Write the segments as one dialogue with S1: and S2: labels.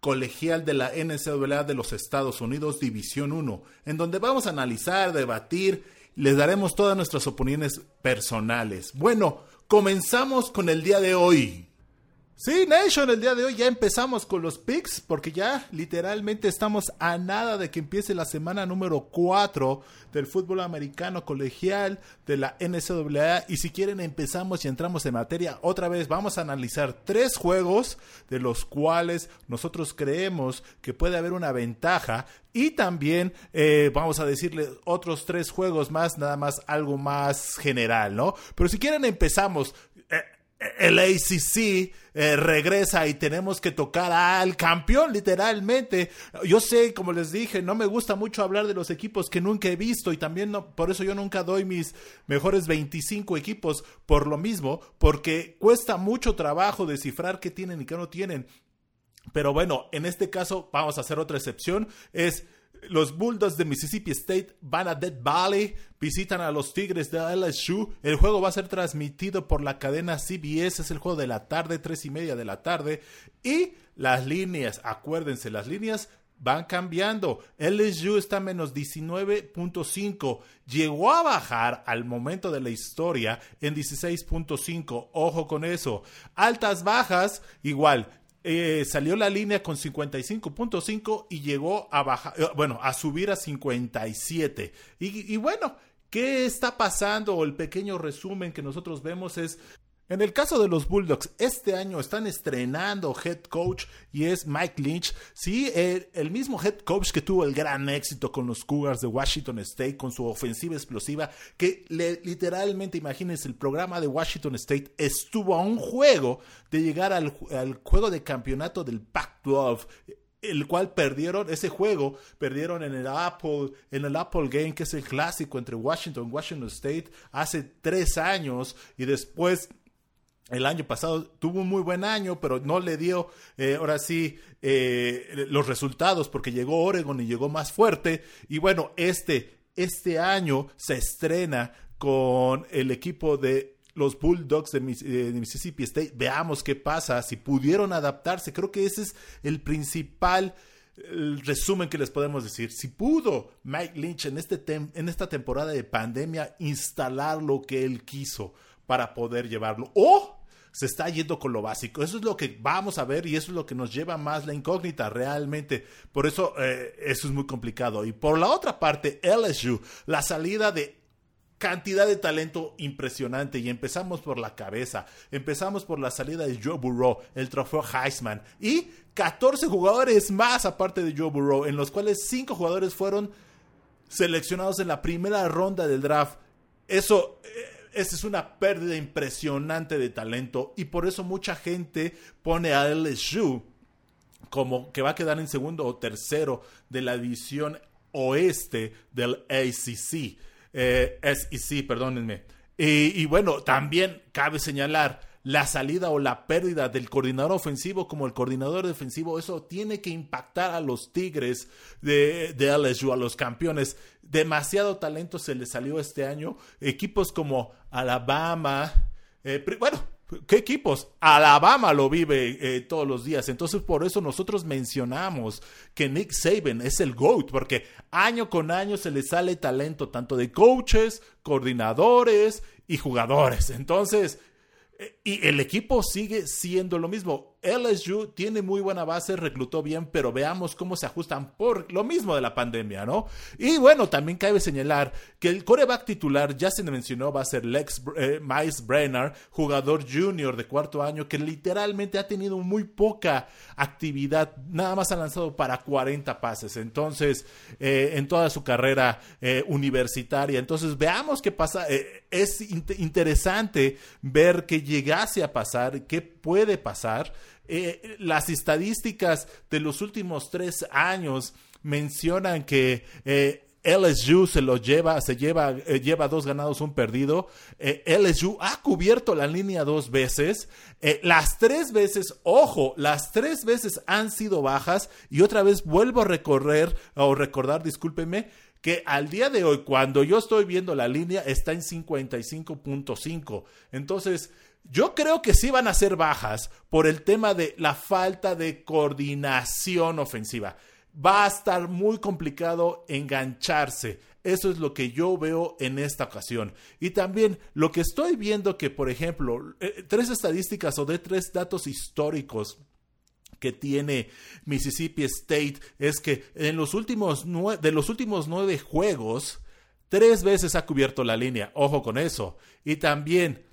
S1: colegial de la NCAA de los Estados Unidos, División 1, en donde vamos a analizar, debatir, les daremos todas nuestras opiniones personales. Bueno, comenzamos con el día de hoy. Sí, Nation, el día de hoy ya empezamos con los picks porque ya literalmente estamos a nada de que empiece la semana número 4 del fútbol americano colegial de la NCAA y si quieren empezamos y entramos en materia otra vez vamos a analizar tres juegos de los cuales nosotros creemos que puede haber una ventaja y también eh, vamos a decirle otros tres juegos más, nada más algo más general, ¿no? Pero si quieren empezamos. El ACC eh, regresa y tenemos que tocar al campeón, literalmente. Yo sé, como les dije, no me gusta mucho hablar de los equipos que nunca he visto y también por eso yo nunca doy mis mejores 25 equipos por lo mismo, porque cuesta mucho trabajo descifrar qué tienen y qué no tienen. Pero bueno, en este caso vamos a hacer otra excepción. Es los Bulldogs de Mississippi State van a Dead Valley, visitan a los Tigres de LSU. El juego va a ser transmitido por la cadena CBS, es el juego de la tarde, tres y media de la tarde. Y las líneas, acuérdense, las líneas van cambiando. LSU está menos 19.5. Llegó a bajar al momento de la historia en 16.5. Ojo con eso. Altas, bajas, igual. Eh, salió la línea con 55.5 y llegó a bajar, eh, bueno, a subir a 57. Y, y bueno, ¿qué está pasando? El pequeño resumen que nosotros vemos es en el caso de los Bulldogs, este año están estrenando head coach y es Mike Lynch. Sí, el, mismo head coach que tuvo el gran éxito con los Cougars de Washington State, con su ofensiva explosiva, que literalmente, imagínense, el programa de Washington State estuvo a un juego de llegar al, juego de campeonato del Pac-12 el cual perdieron ese juego, perdieron en el Apple, en el Apple Game, que es el clásico entre Washington y Washington State, hace tres años, y después el año pasado tuvo un muy buen año, pero no le dio eh, ahora sí eh, los resultados porque llegó Oregon y llegó más fuerte. Y bueno, este, este año se estrena con el equipo de los Bulldogs de, Mississippi State. Veamos qué pasa, si pudieron adaptarse. Creo que ese es el principal resumen que les podemos decir. Si pudo Mike Lynch en, este en esta temporada de pandemia instalar lo que él quiso para poder llevarlo. O se está yendo con lo básico. Eso es lo que vamos a ver y eso es lo que nos lleva más la incógnita realmente. Por eso eh, eso es muy complicado. Y por la otra parte, LSU, la salida de cantidad de talento impresionante y empezamos por la cabeza, empezamos por la salida de Joe Burrow, el trofeo Heisman y 14 jugadores más aparte de Joe Burrow, en los cuales 5 jugadores fueron seleccionados en la primera ronda del draft. Eso esa es una pérdida impresionante de talento y por eso mucha gente pone a LSU como que va a quedar en segundo o tercero de la división oeste del ACC. Eh, SEC, perdónenme. y bueno, también cabe señalar la salida o la pérdida del coordinador ofensivo como el coordinador defensivo, eso tiene que impactar a los Tigres de, LSU, a los campeones. Demasiado talento se les salió este año. Equipos como Alabama, eh, bueno, ¿Qué equipos? Alabama lo vive eh, todos los días. Entonces, por eso nosotros mencionamos que Nick Saban es el GOAT, porque año con año se le sale talento tanto de coaches, coordinadores y jugadores. Entonces, y el equipo sigue siendo lo mismo. LSU tiene muy buena base, reclutó bien, pero veamos cómo se ajustan por lo mismo de la pandemia, ¿no? Y bueno, también cabe señalar que el coreback titular, ya se mencionó, va a ser Lex eh, Miles Brenner, jugador junior de cuarto año, que literalmente ha tenido muy poca actividad, nada más ha lanzado para 40 pases, entonces, eh, en toda su carrera eh, universitaria. Entonces, veamos qué pasa. es interesante ver que llegase a pasar, qué puede pasar. Eh, las estadísticas de los últimos tres años mencionan que eh, LSU se lo lleva, se lleva, eh, lleva dos ganados, un perdido. Eh, LSU ha cubierto la línea dos veces. Las tres veces, ojo, las tres veces han sido bajas. Y otra vez vuelvo a recorrer, o recordar, discúlpeme, que al día de hoy, cuando yo estoy viendo la línea, está en 55.5. Entonces, yo creo que sí van a ser bajas por el tema de la falta de coordinación ofensiva va a estar muy complicado engancharse. Eso es lo que yo veo en esta ocasión. Y también lo que estoy viendo que, por ejemplo, eh, tres estadísticas o de tres datos históricos que tiene Mississippi State es que en los últimos de los últimos nueve juegos, tres veces ha cubierto la línea. Ojo con eso. Y también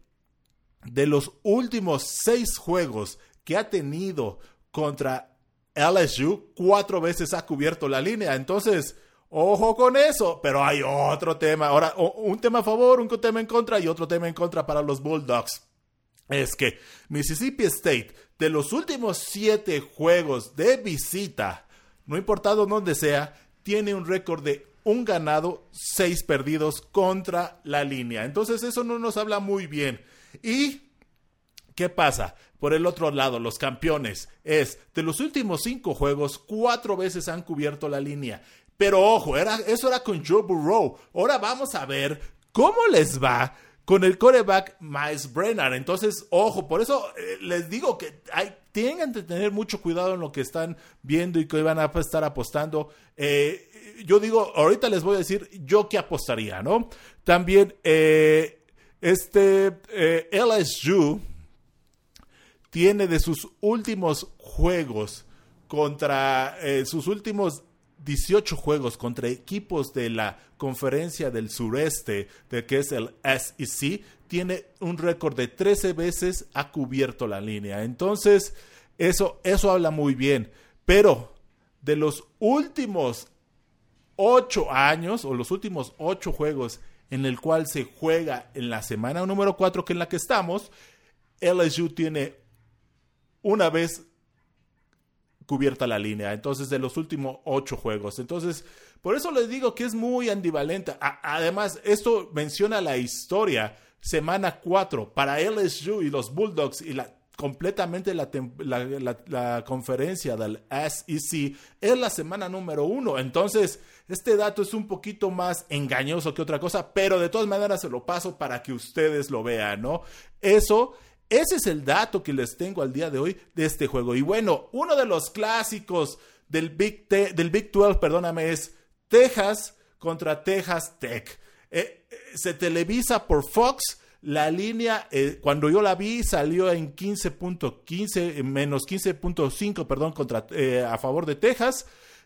S1: de los últimos seis juegos que ha tenido contra LSU cuatro veces ha cubierto la línea. Entonces, ojo con eso. Pero hay otro tema. Ahora, un tema a favor, un tema en contra y otro tema en contra para los Bulldogs. Es que Mississippi State, de los últimos siete juegos de visita, no importado dónde sea, tiene un récord de un ganado, seis perdidos contra la línea. Entonces eso no nos habla muy bien. Y ¿Qué pasa? Por el otro lado, los campeones es de los últimos cinco juegos, cuatro veces han cubierto la línea. Pero ojo, era, eso era con Joe Burrow. Ahora vamos a ver cómo les va con el coreback Miles Brennan. Entonces, ojo, por eso eh, les digo que hay, tienen que tener mucho cuidado en lo que están viendo y que van a estar apostando. Eh, yo digo, ahorita les voy a decir yo qué apostaría, ¿no? También, eh, este LSU tiene de sus últimos juegos contra eh, sus últimos 18 juegos contra equipos de la conferencia del sureste, de que es el SEC, tiene un récord de 13 veces ha cubierto la línea. Entonces, eso, eso habla muy bien. Pero de los últimos 8 años o los últimos 8 juegos en el cual se juega en la semana número 4 que en la que estamos, LSU tiene una vez cubierta la línea. Entonces, de los últimos ocho juegos. Entonces, por eso les digo que es muy ambivalente. además, esto menciona la historia. Semana 4 para LSU y los Bulldogs y la completamente la, la, conferencia del SEC es la semana número uno. Entonces, este dato es un poquito más engañoso que otra cosa, pero de todas maneras se lo paso para que ustedes lo vean, ¿no? Eso ese es el dato que les tengo al día de hoy de este juego. Y bueno, uno de los clásicos del Big, del Big 12, perdóname, es Texas contra Texas Tech. Eh, eh, se televisa por Fox. La línea, eh, cuando yo la vi, salió en 15.15, menos 15.5, perdón, contra, a favor de Texas.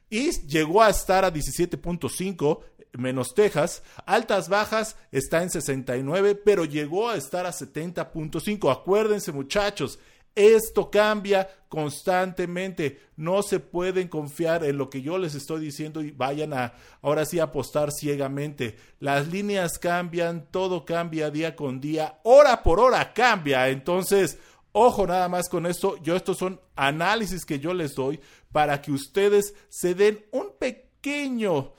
S1: Y llegó a estar a 17.5 menos Texas. Altas bajas está en 69, pero llegó a estar a 70.5. Acuérdense muchachos, esto cambia constantemente. No se pueden confiar en lo que yo les estoy diciendo y vayan a ahora sí apostar ciegamente. Las líneas cambian, todo cambia día con día, hora por hora cambia. Entonces, ojo nada más con esto. Yo estos son análisis que yo les doy para que ustedes se den un pequeño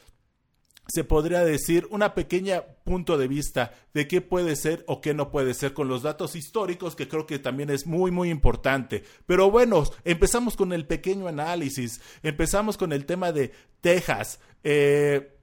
S1: se podría decir, una pequeña punto de vista de qué puede ser o qué no puede ser con los datos históricos, que creo que también es muy, muy importante. Pero bueno, empezamos con el pequeño análisis, empezamos con el tema de Texas. Eh,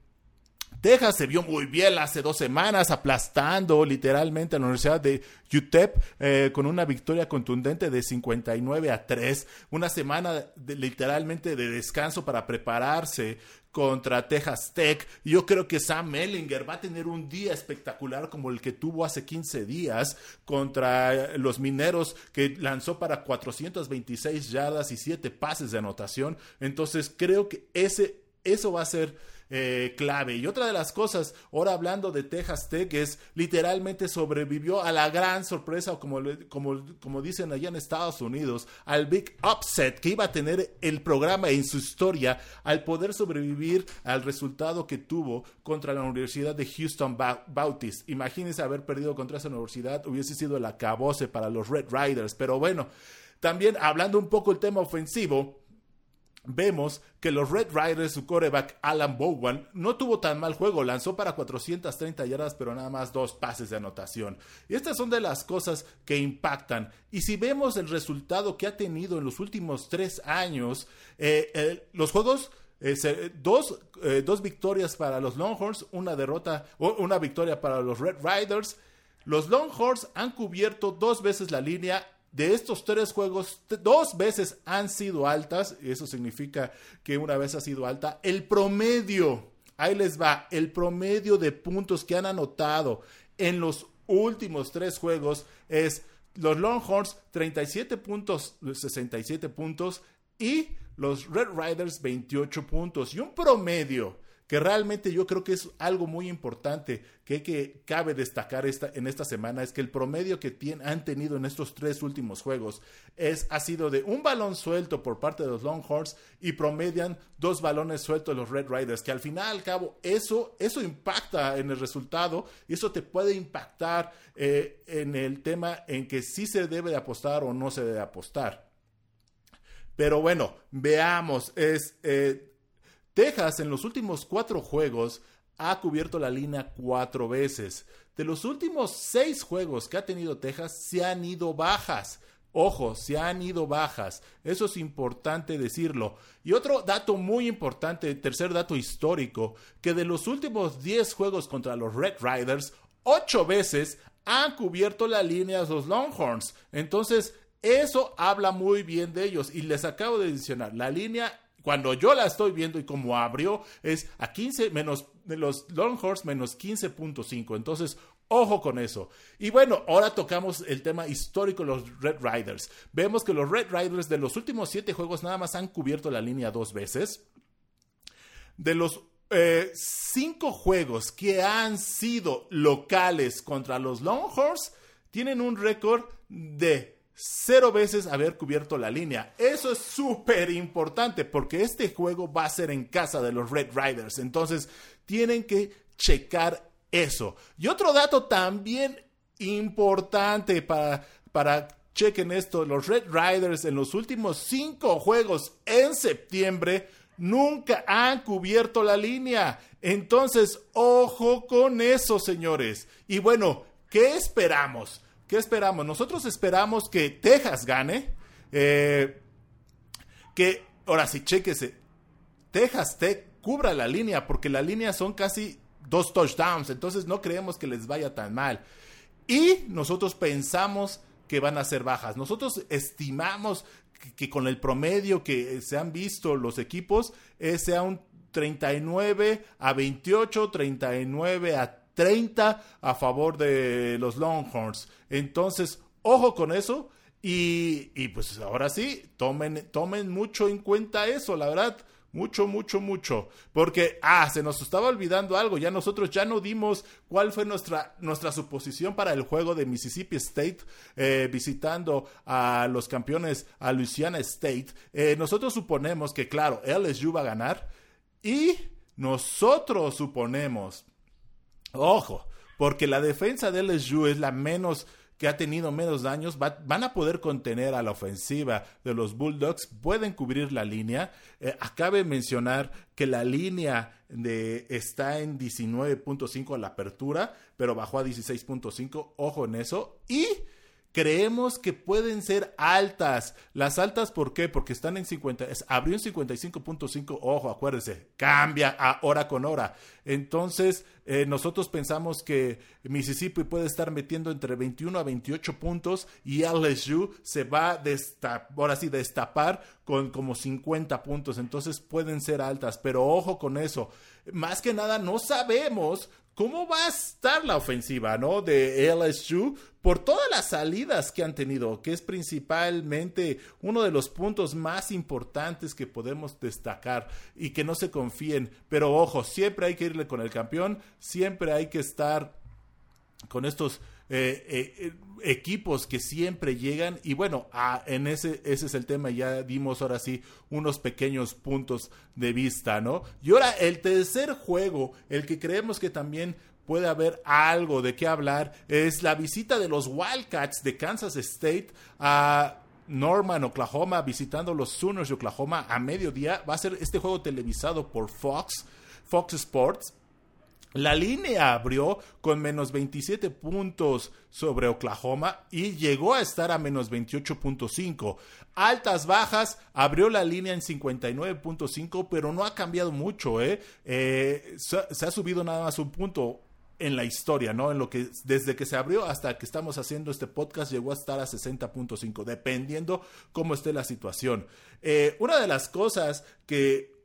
S1: Texas se vio muy bien hace dos semanas, aplastando literalmente a la Universidad de UTEP eh, con una victoria contundente de 59 a 3. Una semana literalmente de descanso para prepararse contra Texas Tech. Yo creo que Sam Mellinger va a tener un día espectacular como el que tuvo hace 15 días contra los mineros que lanzó para 426 yardas y 7 pases de anotación. Entonces creo que ese, eso va a ser eh, clave. Y otra de las cosas, ahora hablando de Texas Tech, es literalmente sobrevivió a la gran sorpresa, o como, como, como dicen allá en Estados Unidos, al Big Upset que iba a tener el programa en su historia al poder sobrevivir al resultado que tuvo contra la Universidad de Houston Baptist. Imagínense haber perdido contra esa universidad, hubiese sido el acabose para los Red Riders. Pero bueno, también hablando un poco el tema ofensivo, vemos que los Red Riders, su coreback Alan Bowen, no tuvo tan mal juego, lanzó para 430 yardas, pero nada más dos pases de anotación. Y estas son de las cosas que impactan. Y si vemos el resultado que ha tenido en los últimos tres años, eh, los juegos eh, dos, eh, dos, victorias para los Longhorns, una derrota, una victoria para los Red Riders. Los Longhorns han cubierto dos veces la línea de estos tres juegos, dos veces han sido altas, eso significa que una vez ha sido alta. El promedio, ahí les va, el promedio de puntos que han anotado en los últimos tres juegos es los Longhorns 37 puntos, 67 puntos y los Red Riders 28 puntos y un promedio que realmente yo creo que es algo muy importante que, que cabe destacar esta, en esta semana, es que el promedio que han tenido en estos tres últimos juegos es, ha sido de un balón suelto por parte de los Longhorns y promedian dos balones sueltos los Red Riders, que al final al cabo eso, eso impacta en el resultado y eso te puede impactar eh, en el tema en que si se debe de apostar o no se debe apostar. Pero bueno, veamos, es... Eh, Texas en los últimos cuatro juegos ha cubierto la línea cuatro veces. De los últimos seis juegos que ha tenido Texas, se han ido bajas. Ojo, se han ido bajas. Eso es importante decirlo. Y otro dato muy importante, tercer dato histórico, que de los últimos diez juegos contra los Red Riders, ocho veces han cubierto la línea los Longhorns. Entonces, eso habla muy bien de ellos. Y les acabo de adicionar, la línea cuando yo la estoy viendo y como abrió, es a 15 menos los Longhorns menos 15.5. Entonces, ojo con eso. Y bueno, ahora tocamos el tema histórico de los Red Riders. Vemos que los Red Riders de los últimos siete juegos nada más han cubierto la línea dos veces. De los eh, juegos que han sido locales contra los Longhorns, tienen un récord de cero veces haber cubierto la línea. Eso es súper importante porque este juego va a ser en casa de los Red Riders. Entonces, tienen que checar eso. Y otro dato también importante para, para chequen esto, los Red Riders en los últimos cinco juegos en septiembre nunca han cubierto la línea. Entonces, ojo con eso, señores. Y bueno, ¿qué esperamos? ¿Qué esperamos? Nosotros esperamos que Texas gane. Eh, que, ahora sí, chequese. Texas Tech cubra la línea, porque la línea son casi dos touchdowns. Entonces no creemos que les vaya tan mal. Y nosotros pensamos que van a ser bajas. Nosotros estimamos que, con el promedio que se han visto los equipos, eh, sea un 39 a 28, 39 a 30 a favor de los Longhorns. Entonces, ojo con eso. Y, y, pues ahora sí, tomen, tomen mucho en cuenta eso, la verdad. Mucho, mucho, mucho. Porque, ah, se nos estaba olvidando algo. Ya nosotros ya no dimos cuál fue nuestra, nuestra suposición para el juego de Mississippi State eh, visitando a los campeones, a Louisiana State. Eh, nosotros suponemos que, claro, LSU va a ganar. Y nosotros suponemos Ojo, porque la defensa de LSU es la menos que ha tenido menos daños, van a poder contener a la ofensiva de los Bulldogs, pueden cubrir la línea. Eh, acabe mencionar que la línea de, está en 19.5 a la apertura, pero bajó a 16.5, ojo en eso. Y creemos que pueden ser altas. Las altas, ¿por qué? Porque están en 50, abrió en 55.5, ojo, acuérdense, cambia a hora con hora. Entonces, eh, nosotros pensamos que Mississippi puede estar metiendo entre 21 a 28 puntos y LSU se va a destapar, ahora sí, destapar con como 50 puntos. Entonces, pueden ser altas, pero ojo con eso. Más que nada, no sabemos cómo va a estar la ofensiva, ¿no? De LSU por todas las salidas que han tenido, que es principalmente uno de los puntos más importantes que podemos destacar y que no se confíen. Pero ojo, siempre hay que irle con el campeón, siempre hay que estar con estos eh, eh, equipos que siempre llegan y bueno, en ese, ese es el tema, ya dimos ahora sí unos pequeños puntos de vista, ¿no? Y ahora el tercer juego, el que creemos que también puede haber algo de qué hablar, es la visita de los Wildcats de Kansas State a Norman, Oklahoma, visitando los Sooners de Oklahoma a mediodía. Va a ser este juego televisado por Fox, Fox Sports. La línea abrió con menos 27 puntos sobre Oklahoma y llegó a estar a menos 28.5. Altas, bajas, abrió la línea en 59.5, pero no ha cambiado mucho. ¿eh? Eh, se ha subido nada más un punto en la historia, ¿no? En lo que desde que se abrió hasta que estamos haciendo este podcast llegó a estar a 60.5, dependiendo cómo esté la situación. Eh, una de las cosas que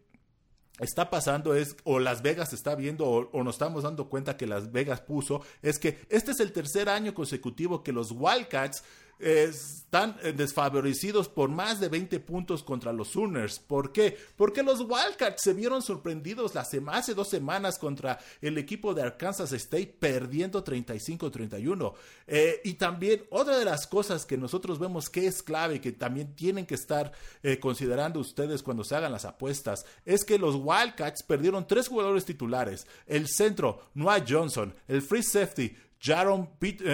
S1: está pasando es, o Las Vegas está viendo, o, o, nos estamos dando cuenta que Las Vegas puso, es que este es el tercer año consecutivo que los Wildcats están eh, desfavorecidos por más de 20 puntos contra los Sooners. ¿Por qué? Porque los Wildcats se vieron sorprendidos hace dos semanas contra el equipo de Arkansas State perdiendo 35-31. Eh, y también otra de las cosas que nosotros vemos que es clave que también tienen que estar eh, considerando ustedes cuando se hagan las apuestas es que los Wildcats perdieron tres jugadores titulares. El centro, Noah Johnson, el free safety, Jaron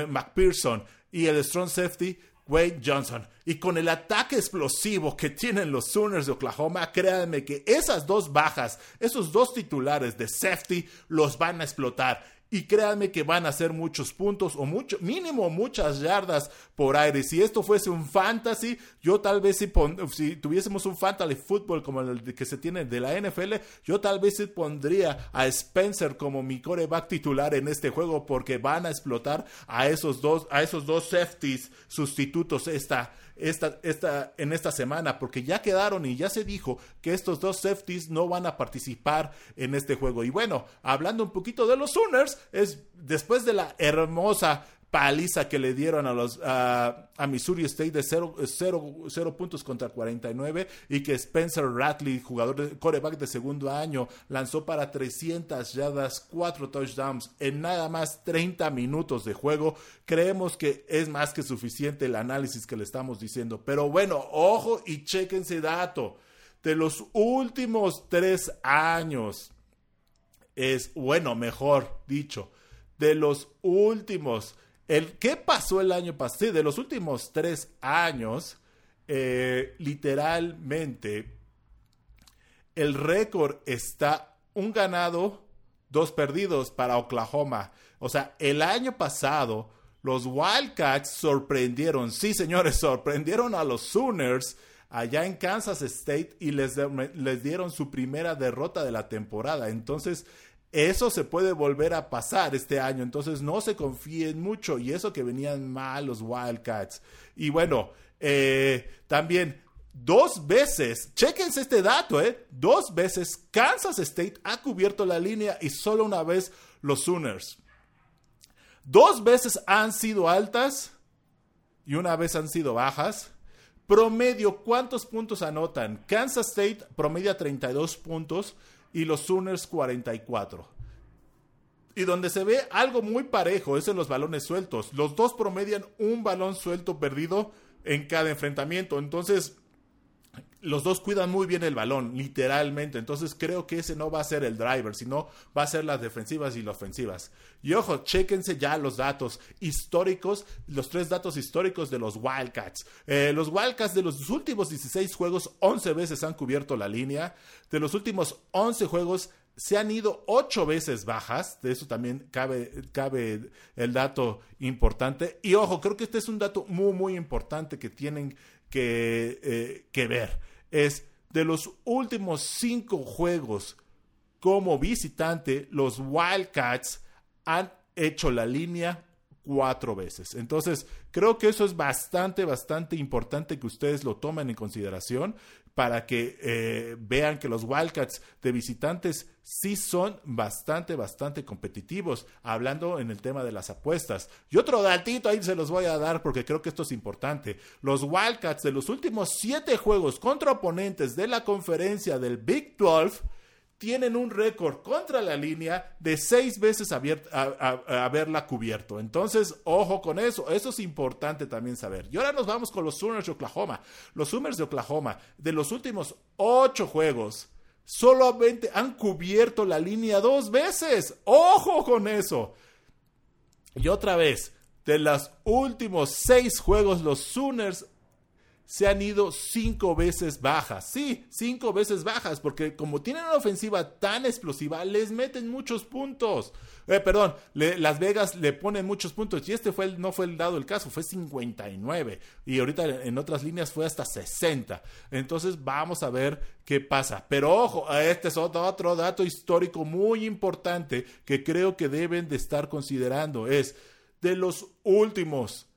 S1: McPherson, y el strong safety Wade Johnson. Y con el ataque explosivo que tienen los Sooners de Oklahoma, créanme que esas dos bajas, esos dos titulares de safety, los van a explotar y créanme que van a hacer muchos puntos o mucho, mínimo muchas yardas por aire. Si esto fuese un fantasy, yo tal vez si, si tuviésemos un fantasy fútbol como el que se tiene de la NFL, yo tal vez pondría a Spencer como mi coreback titular en este juego porque van a explotar a esos dos, a esos dos safeties sustitutos esta, esta, esta, en esta semana, porque ya quedaron y ya se dijo que estos dos safeties no van a participar en este juego. Y bueno, hablando un poquito de los Sooners, es después de la hermosa paliza que le dieron a los a, Missouri State de 0 puntos contra 49 y que Spencer Ratley, jugador de coreback de segundo año, lanzó para 300 yardas, 4 touchdowns en nada más 30 minutos de juego. Creemos que es más que suficiente el análisis que le estamos diciendo. Pero bueno, ojo y chequense dato. De los últimos tres años, es bueno, mejor dicho, de los últimos el, ¿Qué pasó el año pasado? de los últimos tres años, eh, literalmente, el récord está un ganado, dos perdidos para Oklahoma. O sea, el año pasado, los Wildcats sorprendieron, sí señores, sorprendieron a los Sooners allá en Kansas State y les, les dieron su primera derrota de la temporada. Entonces, eso se puede volver a pasar este año, entonces no se confíen mucho y eso que venían mal los Wildcats. Y bueno, eh, también dos veces, chequense este dato, eh, dos veces Kansas State ha cubierto la línea y solo una vez los Sooners. Dos veces han sido altas y una vez han sido bajas. Promedio, ¿cuántos puntos anotan? Kansas State promedia 32 puntos y los Sooners 44. Y donde se ve algo muy parejo es en los balones sueltos. Los dos promedian un balón suelto perdido en cada enfrentamiento. Entonces, los dos cuidan muy bien el balón, literalmente. Entonces creo que ese no va a ser el driver, sino va a ser las defensivas y las ofensivas. Y ojo, chéquense ya los datos históricos, los tres datos históricos de los Wildcats. Eh, los Wildcats de los últimos 16 juegos, 11 veces han cubierto la línea. De los últimos 11 juegos, se han ido ocho veces bajas, de eso también cabe, cabe el dato importante. Y ojo, creo que este es un dato muy, muy importante que tienen que, eh, que ver. Es de los últimos cinco juegos como visitante, los Wildcats han hecho la línea cuatro veces. Entonces, creo que eso es bastante, bastante importante que ustedes lo tomen en consideración para que eh, vean que los Wildcats de visitantes sí son bastante, bastante competitivos, hablando en el tema de las apuestas. Y otro datito ahí se los voy a dar porque creo que esto es importante. Los Wildcats de los últimos siete juegos contra oponentes de la conferencia del Big 12 tienen un récord contra la línea de seis veces haberla cubierto. Entonces, ojo con eso. Eso es importante también saber. Y ahora nos vamos con los Sooners de Oklahoma. Los Sooners de Oklahoma, de los últimos ocho juegos, solamente han cubierto la línea dos veces. Ojo con eso. Y otra vez, de los últimos seis juegos, los Sooners se han ido cinco veces bajas. Sí, cinco veces bajas, porque como tienen una ofensiva tan explosiva, les meten muchos puntos. Eh, perdón, Las Vegas le ponen muchos puntos y este fue no fue el dado el caso, fue 59 y ahorita en otras líneas fue hasta 60. Entonces vamos a ver qué pasa. Pero ojo, este es otro, otro dato histórico muy importante que creo que deben de estar considerando. Es de los últimos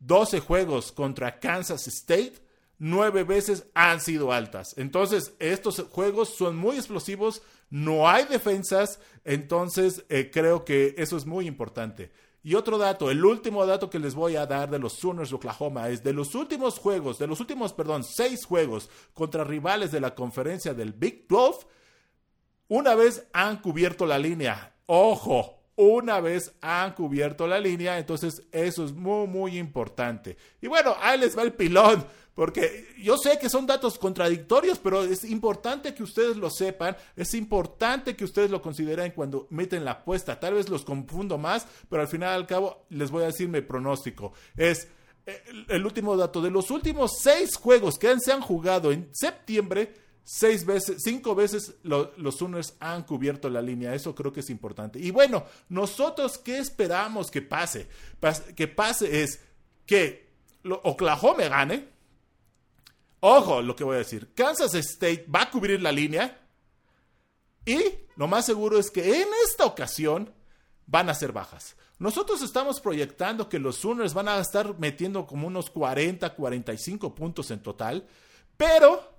S1: 12 juegos contra Kansas State, 9 veces han sido altas. Entonces, estos juegos son muy explosivos, no hay defensas, entonces eh, creo que eso es muy importante. Y otro dato, el último dato que les voy a dar de los Sooners de Oklahoma es de los últimos juegos, de los últimos, perdón, seis juegos contra rivales de la conferencia del Big 12, una vez han cubierto la línea. Ojo, una vez han cubierto la línea, entonces eso es muy, muy importante. Y bueno, ahí les va el pilón, porque yo sé que son datos contradictorios, pero es importante que ustedes lo sepan, es importante que ustedes lo consideren cuando meten la apuesta. Tal vez los confundo más, pero al final al cabo les voy a decir mi pronóstico. Es eh, el, último dato, de los últimos seis juegos que se han jugado en septiembre, seis veces, cinco veces los Sooners han cubierto la línea. Eso creo que es importante. Y bueno, nosotros, ¿qué esperamos que pase? que pase es que Oklahoma gane. Ojo, lo que voy a decir. Kansas State va a cubrir la línea. Y lo más seguro es que en esta ocasión van a ser bajas. Nosotros estamos proyectando que los Sooners van a estar metiendo como unos 40, 45 puntos en total. Pero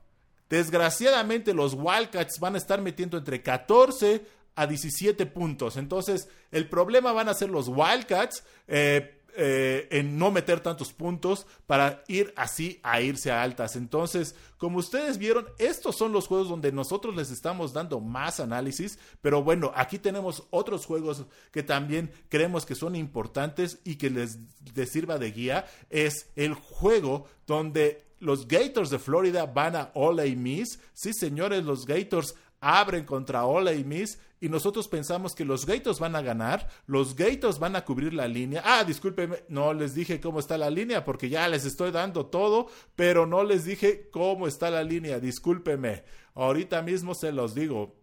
S1: Desgraciadamente los Wildcats van a estar metiendo entre 14 a 17 puntos. Entonces el problema van a ser los Wildcats. Eh, eh, en no meter tantos puntos para ir así a irse a altas. Entonces, como ustedes vieron, estos son los juegos donde nosotros les estamos dando más análisis, pero bueno, aquí tenemos otros juegos que también creemos que son importantes y que les, les sirva de guía. Es el juego donde los Gators de Florida van a Ole Miss. Sí, señores, los Gators abren contra Ole Miss y nosotros pensamos que los Gators van a ganar, los Gators van a cubrir la línea. Ah, discúlpenme, no les dije cómo está la línea porque ya les estoy dando todo, pero no les dije cómo está la línea, discúlpenme. Ahorita mismo se los digo.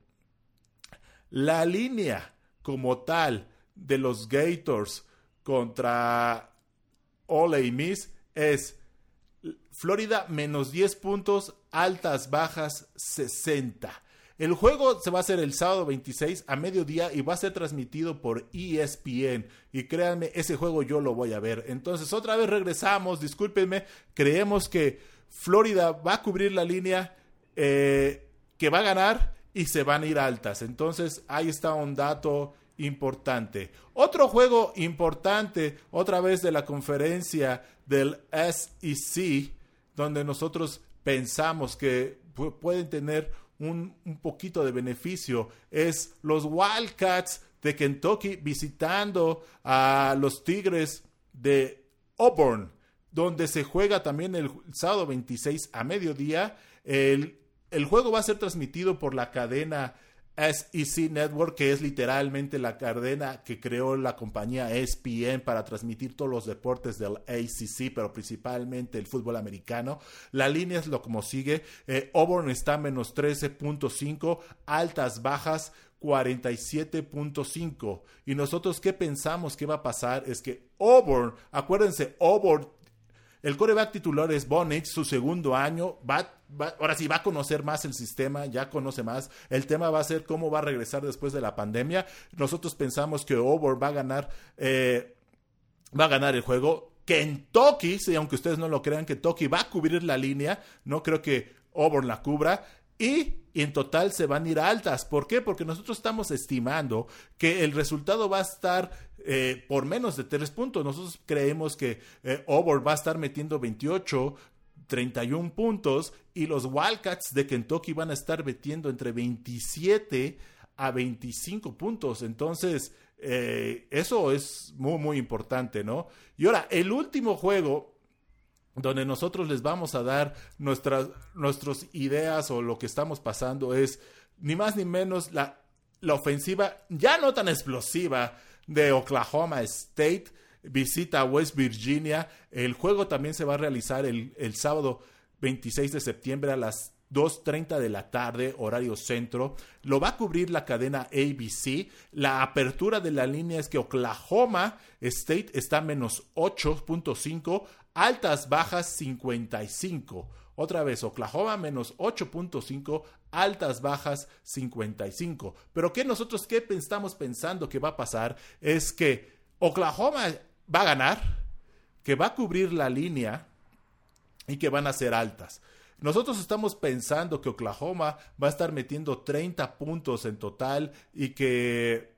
S1: La línea como tal de los Gators contra Ole Miss es Florida menos 10 puntos, altas, bajas 60. El juego se va a hacer el sábado 26 a mediodía y va a ser transmitido por ESPN. Y créanme, ese juego yo lo voy a ver. Entonces, otra vez regresamos, discúlpenme, creemos que Florida va a cubrir la línea, eh, que va a ganar y se van a ir altas. Entonces, ahí está un dato importante. Otro juego importante, otra vez de la conferencia del SEC, donde nosotros pensamos que pueden tener un, poquito de beneficio es los Wildcats de Kentucky visitando a los Tigres de Auburn, donde se juega también el sábado 26 a mediodía. El, el juego va a ser transmitido por la cadena SEC Network, que es literalmente la cadena que creó la compañía ESPN para transmitir todos los deportes del ACC, pero principalmente el fútbol americano. La línea es lo como sigue. Eh, Auburn está menos 13.5, altas, bajas. 47.5 y nosotros qué pensamos que va a pasar es que Auburn, acuérdense, Auburn el coreback titular es Bonich, su segundo año. Va, ahora sí, va a conocer más el sistema, ya conoce más. El tema va a ser cómo va a regresar después de la pandemia. Nosotros pensamos que Auburn va a ganar, eh, va a ganar el juego. Kentucky, sí, aunque ustedes no lo crean, Kentucky va a cubrir la línea. No creo que Auburn la cubra. Y, en total se van a ir altas. ¿Por qué? Porque nosotros estamos estimando que el resultado va a estar eh, por menos de tres puntos. Nosotros creemos que eh, va a estar metiendo 28, 31 puntos y los Wildcats de Kentucky van a estar metiendo entre 27 a 25 puntos. Entonces, eh, eso es muy, muy importante, ¿no? Y ahora, el último juego donde nosotros les vamos a dar nuestras, ideas o lo que estamos pasando es ni más ni menos la, la ofensiva ya no tan explosiva de Oklahoma State. visita a West Virginia. El juego también se va a realizar el, el sábado 26 de septiembre a las 2.30 de la tarde, horario centro. Lo va a cubrir la cadena ABC. La apertura de la línea es que Oklahoma State está menos 8.5, altas bajas 55. Otra vez, Oklahoma menos 8.5, altas bajas 55. Pero ¿qué nosotros qué estamos pensando que va a pasar? Es que Oklahoma va a ganar, que va a cubrir la línea y que van a ser altas. Nosotros estamos pensando que Oklahoma va a estar metiendo 30 puntos en total y que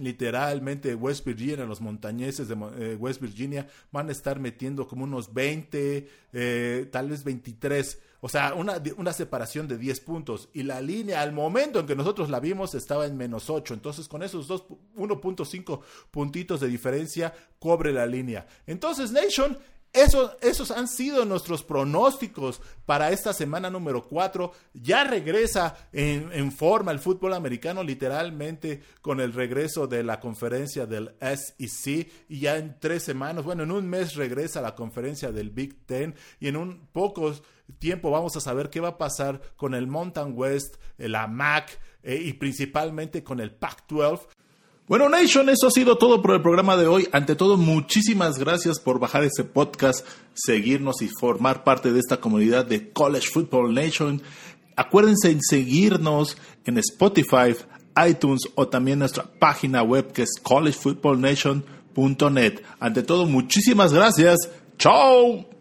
S1: literalmente West Virginia, los montañeses de eh, West Virginia van a estar metiendo como unos 20, eh, tal vez 23, o sea, una, una separación de 10 puntos. Y la línea al momento en que nosotros la vimos estaba en menos 8. Entonces con esos 1.5 puntitos de diferencia cobre la línea. Entonces Nation esos han sido nuestros pronósticos para esta semana número 4. Ya regresa en, forma el fútbol americano, literalmente con el regreso de la conferencia del SEC. Y ya en tres semanas, bueno, en un mes regresa la conferencia del Big Ten. Y en un poco tiempo vamos a saber qué va a pasar con el Mountain West, la MAC eh, y principalmente con el Pac-12. Bueno, Nation, eso ha sido todo por el programa de hoy. Ante todo, muchísimas gracias por bajar ese podcast, seguirnos y formar parte de esta comunidad de College Football Nation. Acuérdense en seguirnos en Spotify, iTunes o también nuestra página web que es collegefootballnation.net. Ante todo, muchísimas gracias. ¡Chao!